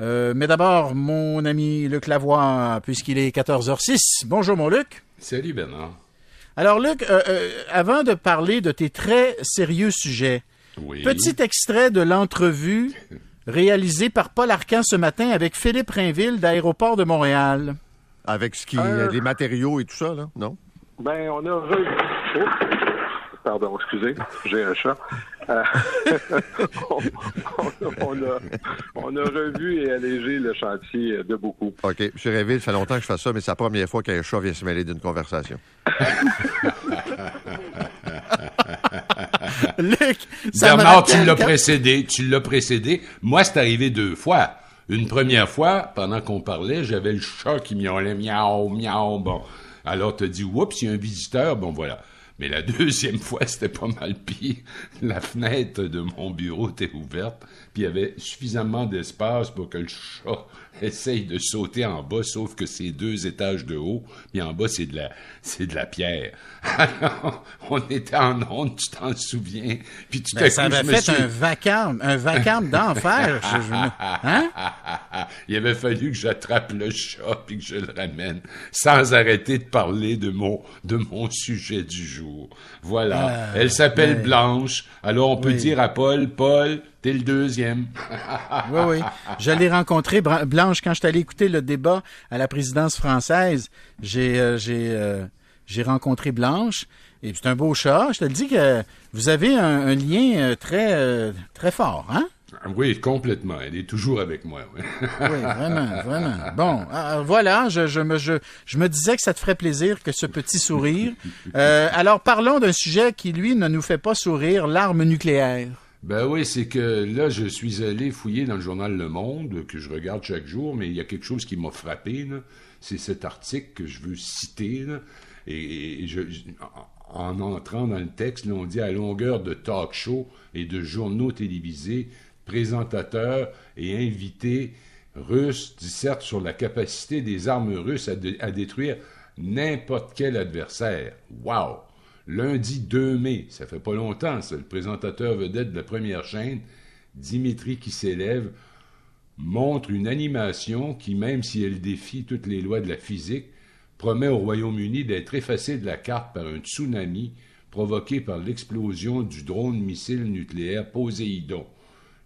Euh, mais d'abord, mon ami Luc Lavoie, puisqu'il est 14h06. Bonjour, mon Luc. Salut, Bernard. Alors, Luc, euh, euh, avant de parler de tes très sérieux sujets, Oui. petit extrait de l'entrevue réalisée par Paul Arcan ce matin avec Philippe Rainville d'Aéroport de Montréal. Avec ce qui, Euh. les matériaux et tout ça, là, non? Ben, on a. Oh. Pardon, excusez, j'ai un chat. Euh, on, a, on a revu et allégé le chantier de beaucoup. OK. M. Réville, ça fait longtemps que je fais ça, mais c'est la première fois qu'un chat vient se mêler d'une conversation. Luc, ça Bernard, tu l'as précédé, tu l'as précédé. Moi, c'est arrivé deux fois. Une première fois, pendant qu'on parlait, j'avais le chat qui miaulait miaou, miaou. Bon. Alors, t'as dit, oups, il y a un visiteur. Bon, voilà. Mais la deuxième fois, c'était pas mal pire. La fenêtre de mon bureau était ouverte, puis il y avait suffisamment d'espace pour que le chat essaye de sauter en bas, sauf que c'est deux étages de haut, puis en bas, c'est de la, c'est de la pierre. Alors, on était en onde, tu t'en souviens, puis à Ben, coup, ça avait fait suis... un vacarme, un vacarme d'enfer. Je- Hein? Il avait fallu que j'attrape le chat puis que je le ramène sans arrêter de parler de mon de mon sujet du jour. Voilà. Ah, Elle s'appelle. Blanche. Alors on peut Oui. dire à Paul, Paul, t'es le deuxième. Oui, oui. Je l'ai rencontré, Bra- Blanche, quand je suis allé écouter le débat à la présidence française. J'ai euh, j'ai euh, j'ai rencontré Blanche. Et c'est un beau chat. Je te le dis que vous avez un, un lien euh, très très fort, hein? Oui, complètement. Elle est toujours avec moi. oui. Oui, vraiment, vraiment. Bon, euh, voilà, je, je, me, je, je me disais que ça te ferait plaisir que ce petit sourire. Euh, alors, parlons d'un sujet qui, lui, ne nous fait pas sourire, l'arme nucléaire. Ben oui, c'est que là, je suis allé fouiller dans le journal Le Monde, que je regarde chaque jour, mais il y a quelque chose qui m'a frappé. C'est cet article que je veux citer. là. Et, et je, je- en entrant dans le texte, là, on dit à longueur de talk show et de journaux télévisés, présentateurs et invités russes dissertent sur la capacité des armes russes à, dé- à détruire n'importe quel adversaire. Wow! Lundi 2 mai, ça fait pas longtemps, le présentateur vedette de la première chaîne, Dimitri qui s'élève, montre une animation qui, même si elle défie toutes les lois de la physique, promet au Royaume-Uni d'être effacée de la carte par un tsunami provoqué par l'explosion du drone missile nucléaire Poséidon.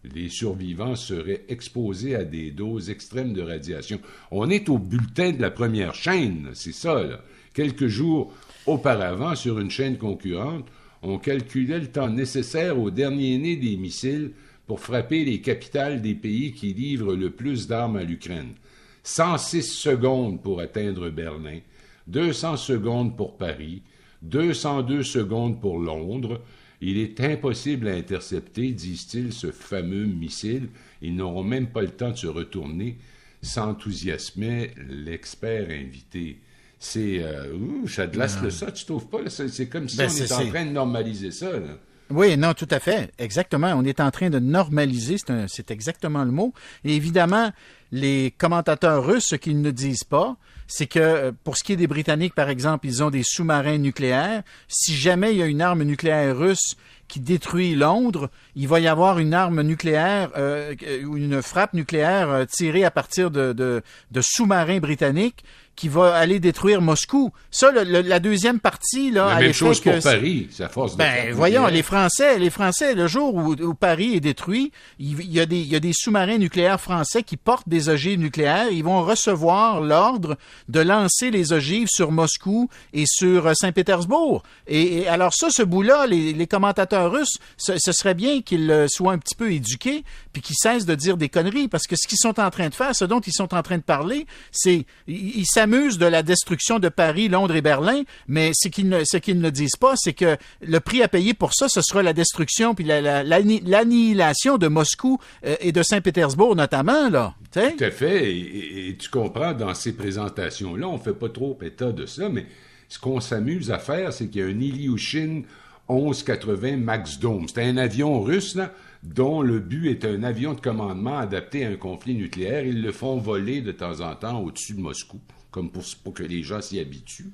Les survivants seraient exposés à des doses extrêmes de radiation. On est au bulletin de la première chaîne, c'est ça. Quelques jours auparavant, sur une chaîne concurrente, on calculait le temps nécessaire au dernier né des missiles pour frapper les capitales des pays qui livrent le plus d'armes à l'Ukraine. 106 secondes pour atteindre Berlin, 200 secondes pour Paris, 202 secondes pour Londres. Il est impossible à intercepter, disent-ils, ce fameux missile. Ils n'auront même pas le temps de se retourner, s'enthousiasmait l'expert invité. C'est... Euh, ouh, ça glace le ça, tu trouves pas? C'est comme si Ben, on était en train de normaliser ça. Là. Oui, non, tout à fait. Exactement. On est en train de normaliser, c'est exactement le mot. Et évidemment, les commentateurs russes, ce qu'ils ne disent pas, c'est que euh, pour ce qui est des Britanniques, par exemple, ils ont des sous-marins nucléaires. Si jamais il y a une arme nucléaire russe qui détruit Londres, il va y avoir une arme nucléaire euh, ou une frappe nucléaire euh, tirée à partir de sous-marins britanniques qui va aller détruire Moscou. Ça, le- le- la deuxième partie, là, La à même chose pour que- Paris, à force ben, voyons, nucléaire. les Français, les Français, le jour où, où Paris est détruit, il, il y a des, il y a des sous-marins nucléaires français qui portent des ogives nucléaires. Ils vont recevoir l'ordre de lancer les ogives sur Moscou et sur euh, Saint-Pétersbourg. Et, et alors ça, ce bout-là, les, les commentateurs russes, ce, ce serait bien qu'ils euh, soient un petit peu éduqués, puis qu'ils cessent de dire des conneries, parce que ce qu'ils sont en train de faire, ce dont ils sont en train de parler, c'est ils s'amusent de la destruction de Paris, Londres et Berlin, mais ce qu'ils ne, ce qu'ils ne disent pas, c'est que le prix à payer pour ça, ce sera la destruction puis la- la- l'anni- l'annihilation de Moscou euh, et de Saint-Pétersbourg notamment, là. Tout à fait. Et, tu comprends, dans ces présentations-là, on fait pas trop état de ça, mais ce qu'on s'amuse à faire, c'est qu'il y a un Ilyushin 1180 Max Dome. C'est un avion russe, là, dont le but est un avion de commandement adapté à un conflit nucléaire. Ils le font voler de temps en temps au-dessus de Moscou, comme pour, pour que les gens s'y habituent.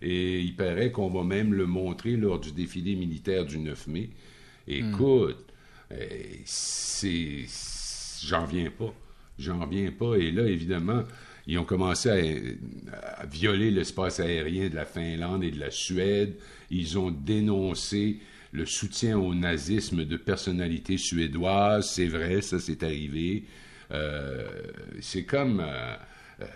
Et il paraît qu'on va même le montrer lors du défilé militaire du 9 mai. Écoute, euh, c'est... J'en viens pas. J'en reviens pas. Et là, évidemment, ils ont commencé à, violer l'espace aérien de la Finlande et de la Suède. Ils ont dénoncé le soutien au nazisme de personnalités suédoises. C'est vrai, ça c'est arrivé. Euh, c'est comme... Euh, euh,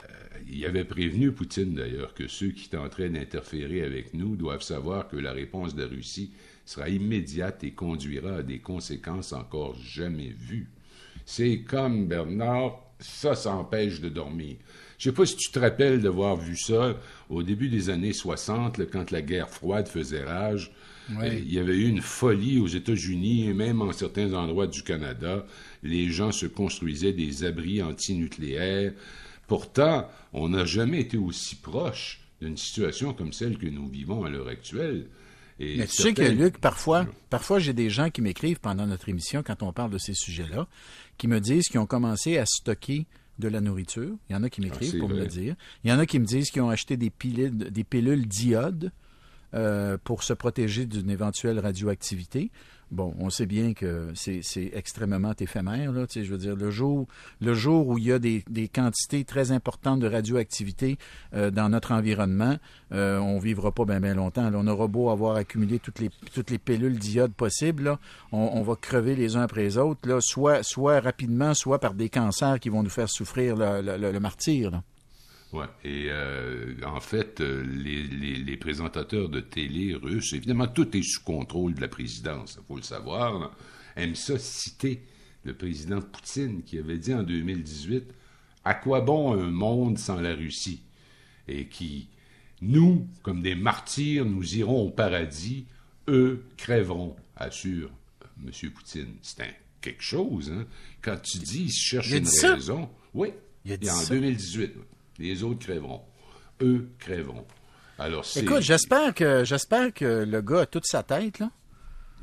il avait prévenu Poutine d'ailleurs que ceux qui tenteraient d'interférer avec nous doivent savoir que la réponse de Russie sera immédiate et conduira à des conséquences encore jamais vues. C'est comme Bernard, ça s'empêche de dormir. Je ne sais pas si tu te rappelles d'avoir vu ça au début des années 60, quand la guerre froide faisait rage. Euh, il y avait eu une folie aux États-Unis et même en certains endroits du Canada. Les gens se construisaient des abris antinucléaires. Pourtant, on n'a jamais été aussi proche d'une situation comme celle que nous vivons à l'heure actuelle. Mais tu sais que, Luc, parfois, parfois j'ai des gens qui m'écrivent pendant notre émission, quand on parle de ces sujets-là, qui me disent qu'ils ont commencé à stocker de la nourriture. Il y en a qui m'écrivent ah, pour me le dire. Il y en a qui me disent qu'ils ont acheté des pilules, des pilules d'iode euh, pour se protéger d'une éventuelle radioactivité. Bon, on sait bien que c'est extrêmement éphémère. Je veux dire, le jour, où il y a des, quantités très importantes de radioactivité euh, dans notre environnement, euh, on vivra pas bien longtemps. on aura beau avoir accumulé toutes les, toutes les pilules d'iode possibles, on, va crever les uns après les autres, soit, rapidement, soit par des cancers qui vont nous faire souffrir le, martyr. Ouais. Et euh, en fait, euh, les, les, présentateurs de télé russes, évidemment, tout est sous contrôle de la présidence, il faut le savoir, aiment ça citer le président Poutine qui avait dit en 2018 À quoi bon un monde sans la Russie Et qui, nous, comme des martyrs, nous irons au paradis, eux crèveront, assure M. Poutine. C'est quelque chose, hein? Quand tu dis il cherche une raison. Oui, il a dit en 2018. Les autres crèveront. Eux crèveront. Alors, Écoute, j'espère que, j'espère que le gars a toute sa tête, là.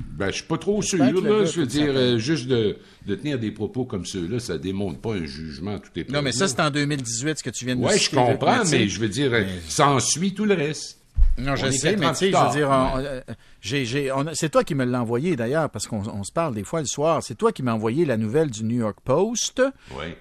Ben, je suis pas trop sûr, là. Je veux dire, euh, juste de, de, tenir des propos comme ceux-là, ça démontre pas un jugement, tout est Non, mais ça, c'est en 2018, ce que tu viens de Oui, je comprends, mais je veux dire, ça en suit tout le reste. Non, je sais, mais tu sais, je veux dire, euh, c'est toi qui me l'as envoyé d'ailleurs, parce qu'on se parle des fois le soir. C'est toi qui m'as envoyé la nouvelle du New York Post,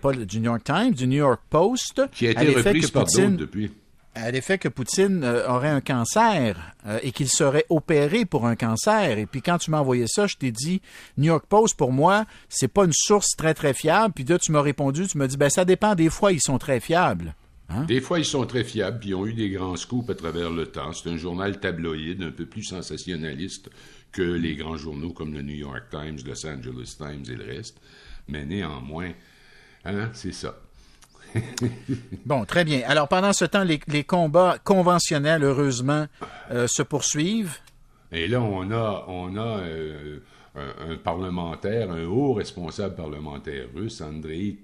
pas du New York Times, du New York Post. Qui a été reprise par d'autres depuis. À l'effet que Poutine euh, aurait un cancer euh, et qu'il serait opéré pour un cancer. Et puis quand tu m'as envoyé ça, je t'ai dit New York Post pour moi, c'est pas une source très très fiable. Puis là tu m'as répondu, tu m'as dit ben ça dépend des fois ils sont très fiables. Hein? Des fois, ils sont très fiables, puis ils ont eu des grands scoops à travers le temps. C'est un journal tabloïd, un peu plus sensationnaliste que les grands journaux comme le New York Times, Los Angeles Times et le reste. Mais néanmoins, hein, c'est ça. bon, très bien. Alors, pendant ce temps, les, combats conventionnels, heureusement, euh, se poursuivent. Et là, on a, on a euh, un, parlementaire, un haut responsable parlementaire russe, Andrei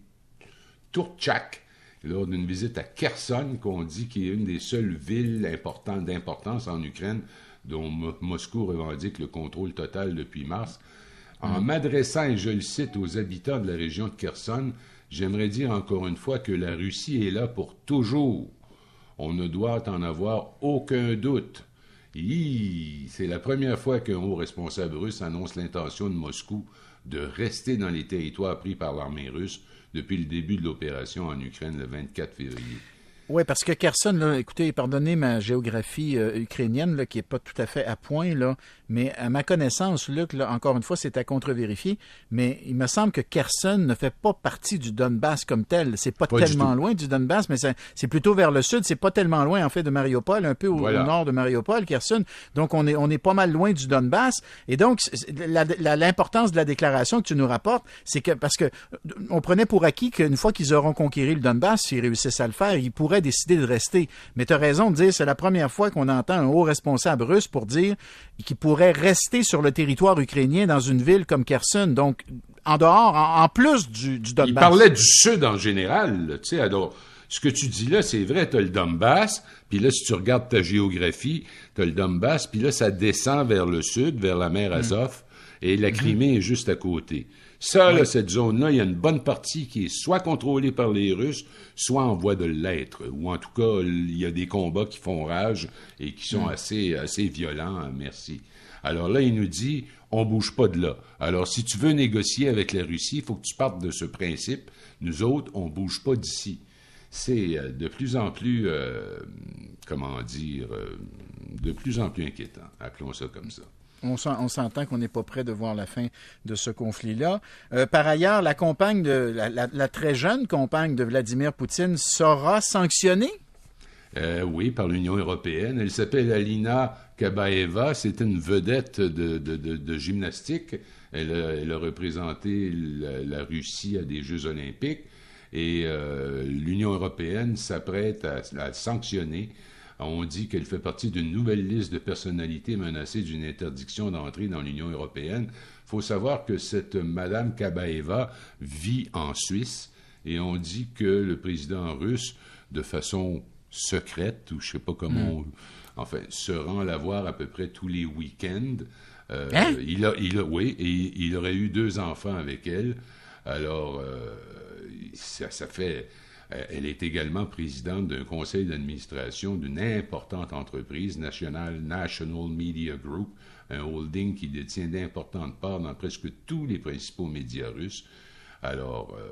Turchak, lors d'une visite à Kherson, qu'on dit qui est une des seules villes importantes d'importance en Ukraine, dont Moscou revendique le contrôle total depuis mars. En mm. m'adressant, et je le cite, aux habitants de la région de Kherson, j'aimerais dire encore une fois que la Russie est là pour toujours. On ne doit en avoir aucun doute. C'est la première fois qu'un haut responsable russe annonce l'intention de Moscou de rester dans les territoires pris par l'armée russe depuis le début de l'opération en Ukraine le 24 février. Oui, parce que Kherson, là, écoutez, pardonnez ma géographie euh, ukrainienne, qui n'est pas tout à fait à point, là, mais à ma connaissance, Luc, là, encore une fois, c'est à contre-vérifier, mais il me semble que Kherson ne fait pas partie du Donbass comme tel. C'est pas, tellement loin du Donbass, mais c'est plutôt vers le sud. C'est pas tellement loin, en fait, de Mariupol, un peu au, nord de Mariupol, Kherson. Donc, on est, on est pas mal loin du Donbass. Et donc, l'importance de la déclaration que tu nous rapportes, c'est que, parce que on prenait pour acquis qu'une fois qu'ils auront conquéri le Donbass, s'ils réussissent à le faire, ils pourraient décider de rester. Mais tu as raison de dire, c'est la première fois qu'on entend un haut responsable russe pour dire qu'il pourrait rester sur le territoire ukrainien dans une ville comme Kherson. Donc, en dehors, en, plus du, du, Donbass. Il parlait du Sud en général. Tu sais, alors, ce que tu dis là, c'est vrai, tu as le Donbass, puis là, si tu regardes ta géographie, tu as le Donbass, puis là, ça descend vers le sud, vers la mer mm. Azov, et la mm-hmm. Crimée est juste à côté. Ça, cette zone-là, il y a une bonne partie qui est soit contrôlée par les Russes, soit en voie de l'être. Ou en tout cas, il y a des combats qui font rage et qui sont mm. assez, assez violents. Merci. Alors là, il nous dit, on bouge pas de là. Alors, si tu veux négocier avec la Russie, il faut que tu partes de ce principe. Nous autres, on bouge pas d'ici. C'est euh, de plus en plus, euh, comment dire, euh, de plus en plus inquiétant. Appelons ça comme ça. On s'entend qu'on n'est pas prêt de voir la fin de ce conflit-là. par ailleurs, la compagne de la, très jeune compagne de Vladimir Poutine sera sanctionnée? oui, par l'Union européenne. Elle s'appelle Alina Kabaeva. C'est une vedette de, gymnastique. Elle a, représenté la, Russie à des Jeux olympiques et euh, l'Union européenne s'apprête à, à, sanctionner. On dit qu'elle fait partie d'une nouvelle liste de personnalités menacées d'une interdiction d'entrée dans l'Union européenne. Il faut savoir que cette Madame Kabaeva vit en Suisse et on dit que le président russe, de façon secrète, ou je ne sais pas comment, hmm. enfin, se rend la voir à peu près tous les week-ends. Euh, hein? il, a, il a, oui, et il aurait eu deux enfants avec elle. Alors, euh, ça, fait. Euh, elle est également présidente d'un conseil d'administration d'une importante entreprise nationale, National Media Group, un holding qui détient d'importantes parts dans presque tous les principaux médias russes. Alors. Euh,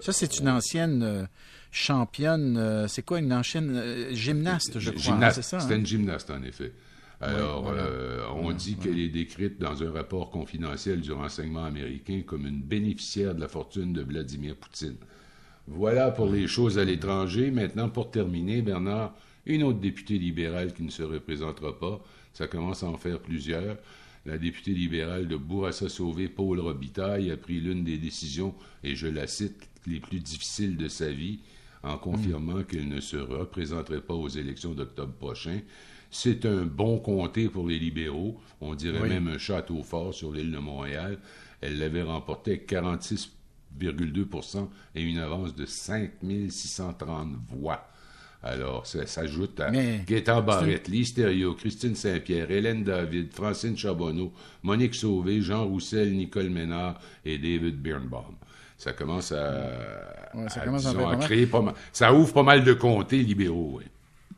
ça, c'est une ancienne euh, championne. c'est quoi une ancienne gymnaste, je crois. c'est ça. C'est hein? une gymnaste, en effet. Alors, on dit qu'elle est décrite dans un rapport confidentiel du renseignement américain comme une bénéficiaire de la fortune de Vladimir Poutine. Voilà pour les choses à l'étranger. Maintenant, pour terminer, Bernard, une autre députée libérale qui ne se représentera pas. Ça commence à en faire plusieurs. La députée libérale de Bourassa-Sauvé, Paul Robitaille, a pris l'une des décisions, et je la cite, les plus difficiles de sa vie, en confirmant qu'elle ne se représenterait pas aux élections d'octobre prochain. C'est un bon comté pour les libéraux, on dirait même un château fort sur l'île de Montréal. Elle l'avait remporté 46% et une avance de 5630 voix. Alors, ça s'ajoute à Mais Barrett, Listerio, Christine Saint-Pierre, Hélène David, Francine Charbonneau, Monique Sauvé, Jean Roussel, Nicole Ménard et David Birnbaum. Ça commence à, créer pas mal. Ça ouvre pas mal de comtés libéraux, oui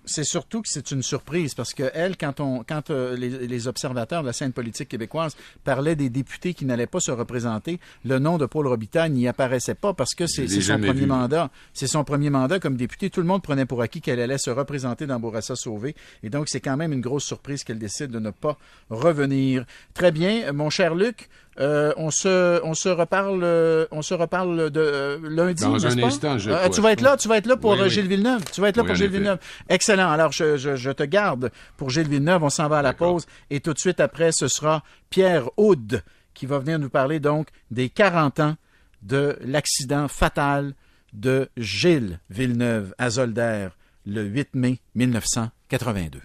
c'est surtout que c'est une surprise parce que elle, quand on, quand euh, les, observateurs de la scène politique québécoise parlaient des députés qui n'allaient pas se représenter, le nom de Paul Robitaille n'y apparaissait pas parce que c'est son premier mandat. C'est son premier mandat comme député. Tout le monde prenait pour acquis qu'elle allait se représenter dans Bourassa Sauvé. Et donc, c'est quand même une grosse surprise qu'elle décide de ne pas revenir. Très bien. Mon cher Luc, euh, on se on se reparle on se reparle de euh, lundi dans un instant je tu vas être là tu vas être là pour Gilles Villeneuve. Tu vas être là pour Gilles Villeneuve. Excellent. Alors je, je, te garde pour Gilles Villeneuve. On s'en va à la pause. Et tout de suite après ce sera Pierre Aude qui va venir nous parler donc des 40 ans de l'accident fatal de Gilles Villeneuve à Zolder le 8 mai 1982